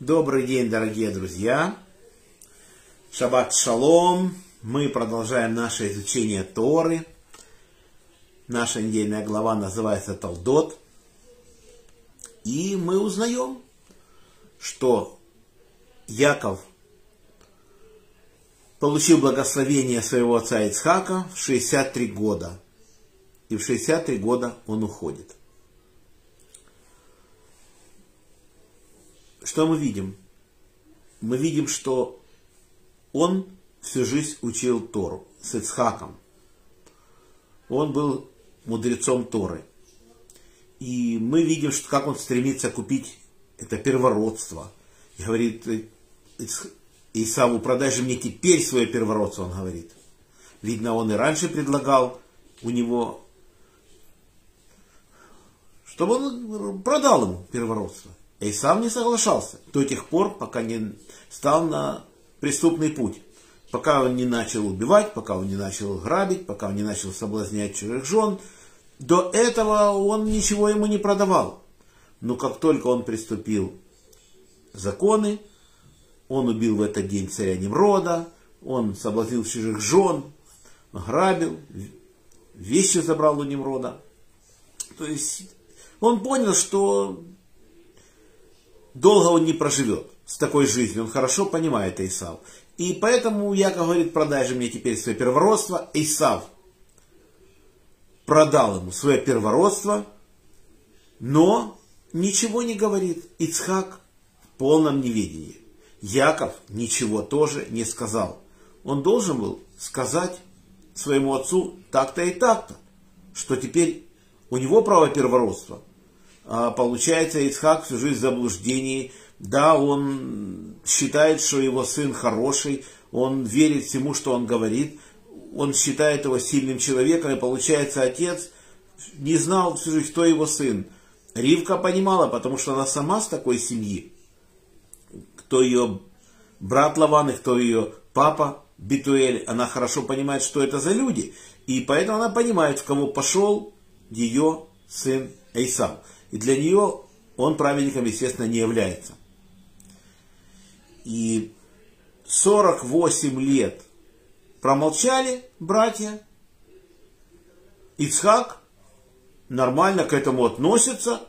Добрый день, дорогие друзья. Шаббат шалом. Мы продолжаем наше изучение Торы. Наша недельная глава называется Талдот. И мы узнаем, что Яков получил благословение своего отца Ицхака в 63 года. И в 63 года он уходит. Что мы видим? Мы видим, что он всю жизнь учил Тору с Ицхаком. Он был мудрецом Торы. И мы видим, что как он стремится купить это первородство. И говорит Исаву, продай же мне теперь свое первородство, он говорит. Видно, он и раньше предлагал у него, чтобы он продал ему первородство. И сам не соглашался до тех пор, пока не стал на преступный путь. Пока он не начал убивать, пока он не начал грабить, пока он не начал соблазнять чужих жен. До этого он ничего ему не продавал. Но как только он приступил законы, он убил в этот день царя Немрода, он соблазнил чужих жен, грабил, вещи забрал у Немрода. То есть он понял, что долго он не проживет с такой жизнью. Он хорошо понимает Исав. И поэтому Яков говорит, продай же мне теперь свое первородство. Исав продал ему свое первородство, но ничего не говорит. Ицхак в полном неведении. Яков ничего тоже не сказал. Он должен был сказать своему отцу так-то и так-то, что теперь у него право первородства – получается, Ицхак всю жизнь в заблуждении. Да, он считает, что его сын хороший, он верит всему, что он говорит, он считает его сильным человеком, и получается, отец не знал всю жизнь, кто его сын. Ривка понимала, потому что она сама с такой семьи. Кто ее брат Лаван и кто ее папа Битуэль, она хорошо понимает, что это за люди. И поэтому она понимает, в кого пошел ее сын Эйсав. И для нее он праведником, естественно, не является. И 48 лет промолчали братья. Ицхак нормально к этому относится.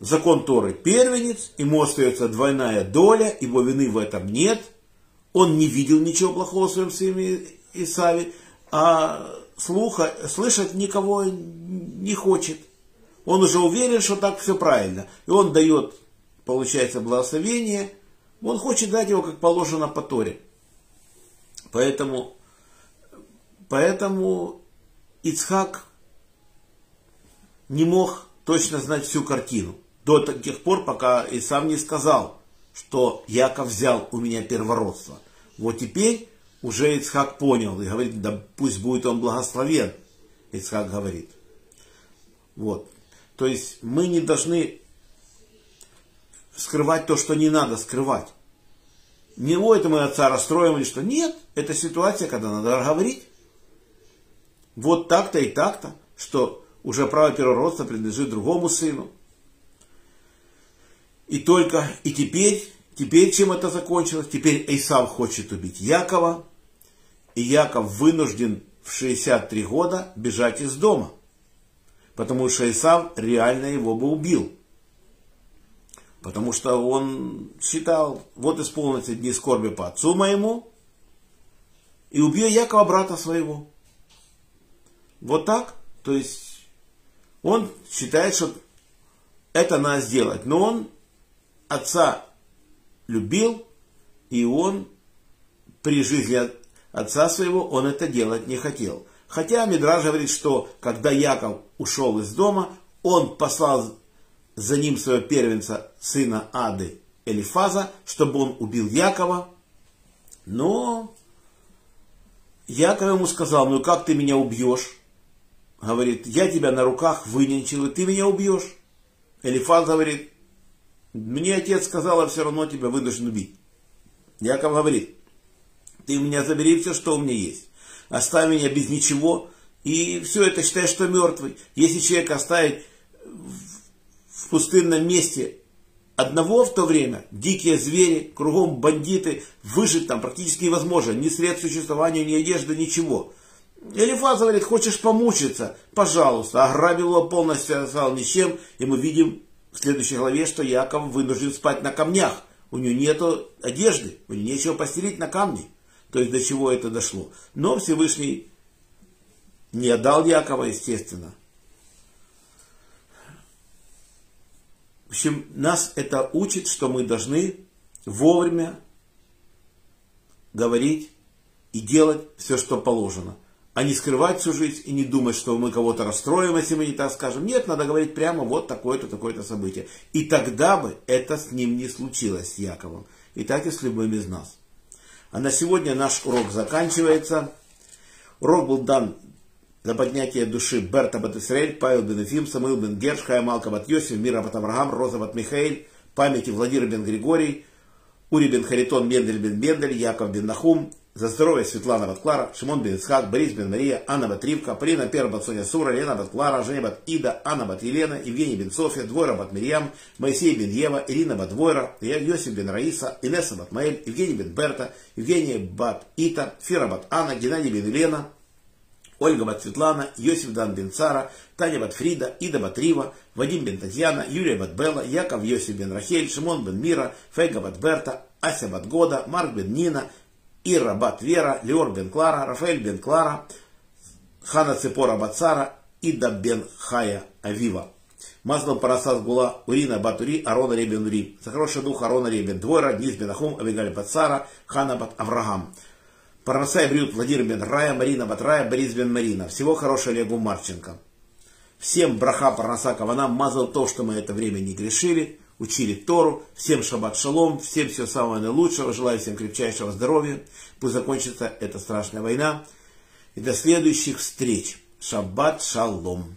Закон Торы первенец, ему остается двойная доля, его вины в этом нет. Он не видел ничего плохого в своем сыне Исаве, а слуха, слышать никого не хочет. Он уже уверен, что так все правильно. И он дает, получается, благословение. Он хочет дать его, как положено по Торе. Поэтому, поэтому Ицхак не мог точно знать всю картину. До тех пор, пока и сам не сказал, что Яков взял у меня первородство. Вот теперь уже Ицхак понял и говорит, да пусть будет он благословен. Ицхак говорит. Вот. То есть мы не должны скрывать то, что не надо скрывать. Не ой, это мы отца расстроим или что. Нет, это ситуация, когда надо говорить. Вот так-то и так-то, что уже право первородства принадлежит другому сыну. И только, и теперь, теперь чем это закончилось? Теперь Исав хочет убить Якова, и Яков вынужден в 63 года бежать из дома – потому что Исав реально его бы убил. Потому что он считал, вот исполнится дни скорби по отцу моему, и убью Якова, брата своего. Вот так. То есть он считает, что это надо сделать. Но он отца любил, и он при жизни отца своего, он это делать не хотел. Хотя Мидраж говорит, что когда Яков ушел из дома, он послал за ним своего первенца, сына Ады Элифаза, чтобы он убил Якова. Но Яков ему сказал, ну как ты меня убьешь? Говорит, я тебя на руках выненчил, и ты меня убьешь. Элифаз говорит, мне отец сказал, а все равно тебя вынужден убить. Яков говорит, ты у меня забери все, что у меня есть оставь меня без ничего, и все это считай, что мертвый. Если человек оставить в пустынном месте Одного в то время дикие звери, кругом бандиты, выжить там практически невозможно. Ни средств существования, ни одежды, ничего. Элифаз говорит, хочешь помучиться? Пожалуйста. Ограбил его полностью, остался ни с чем. И мы видим в следующей главе, что Яков вынужден спать на камнях. У него нет одежды, у него нечего постелить на камни. То есть до чего это дошло. Но Всевышний не отдал Якова, естественно. В общем, нас это учит, что мы должны вовремя говорить и делать все, что положено. А не скрывать всю жизнь и не думать, что мы кого-то расстроим, если мы не так скажем. Нет, надо говорить прямо вот такое-то, такое-то событие. И тогда бы это с ним не случилось, с Яковом. И так и с любым из нас. А на сегодня наш урок заканчивается. Урок был дан за поднятие души Берта бат Исраэль, Павел бен Ефим, Самуил бен Герш, Хая Малка бат Йосиф, Мира бат Авраам, Роза бат Михаил, памяти Владимир бен Григорий, Ури бен Харитон, Мендель бен Мендель, Яков бен Нахум, за здоровье Светлана бат Клара, Шимон бен Исхак, Борис бен Мария, Анна бат Ривка, Полина Пер бат Соня Сура, Лена бат Клара, Женя бат Ида, Анна бат Елена, Евгений бен София, Двойра бат Мирьям, Моисей бен Ева, Ирина бат Двойра, Йосиф бен Раиса, Инесса бат Маэль, Евгений бен Берта, Евгения бат Ита, Фира бат Анна, Геннадий бен Елена, Ольга бат Светлана, Йосиф дан бен Цара, Таня бат Фрида, Ида бат Рива, Вадим бен Татьяна, Юлия бат Белла, Яков Йосиф бен Рахель, Шимон бен Мира, Фейга бат Берта, Ася бат Года, Марк бен Нина, Ира бат Вера, Леор бен Клара, Рафаэль бен Клара, Хана Цепора бат Сара, Ида бен Хая Авива. Маслом Парасас Гула, Урина Батури, Арона Ребен Ури. За хороший дух Арона Ребен Двойра, Низ бен Ахум, Авигаль бат Сара, Хана бат Авраам. Парнасай Брют, Владимир бен Рая, Марина Батрая, Борис бен Марина. Всего хорошего Олегу Марченко. Всем браха Парнаса Кавана, мазал то, что мы это время не грешили, учили Тору. Всем шаббат шалом, всем всего самого наилучшего. Желаю всем крепчайшего здоровья. Пусть закончится эта страшная война. И до следующих встреч. Шаббат шалом.